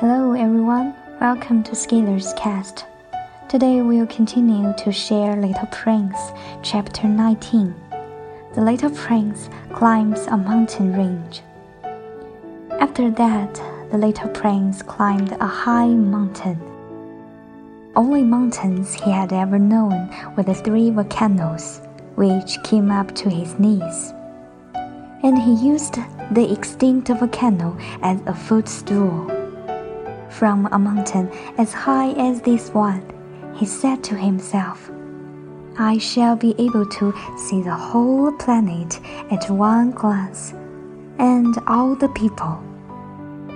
Hello everyone, welcome to Scalar's Cast. Today we'll continue to share Little Prince, chapter 19. The little prince climbs a mountain range. After that, the little prince climbed a high mountain. Only mountains he had ever known were the three volcanoes, which came up to his knees. And he used the extinct volcano as a footstool. From a mountain as high as this one, he said to himself, I shall be able to see the whole planet at one glance, and all the people.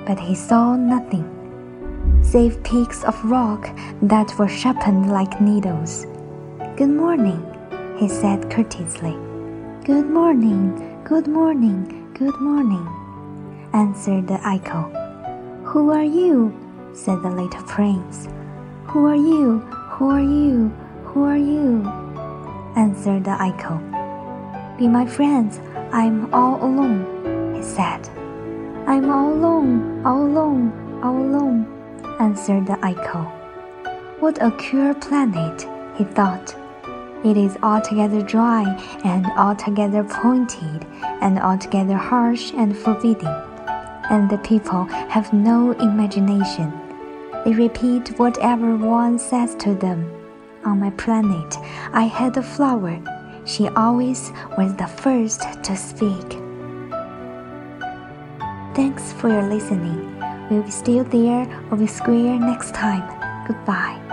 But he saw nothing, save peaks of rock that were sharpened like needles. Good morning, he said courteously. Good morning, good morning, good morning, answered the echo. Who are you? said the little prince. Who are you? Who are you? Who are you? answered the echo. Be my friends, I'm all alone, he said. I'm all alone, all alone, all alone, answered the echo. What a queer planet, he thought. It is altogether dry and altogether pointed and altogether harsh and forbidding and the people have no imagination. They repeat whatever one says to them. On my planet, I had a flower. She always was the first to speak. Thanks for your listening. We'll be still there or be square next time. Goodbye.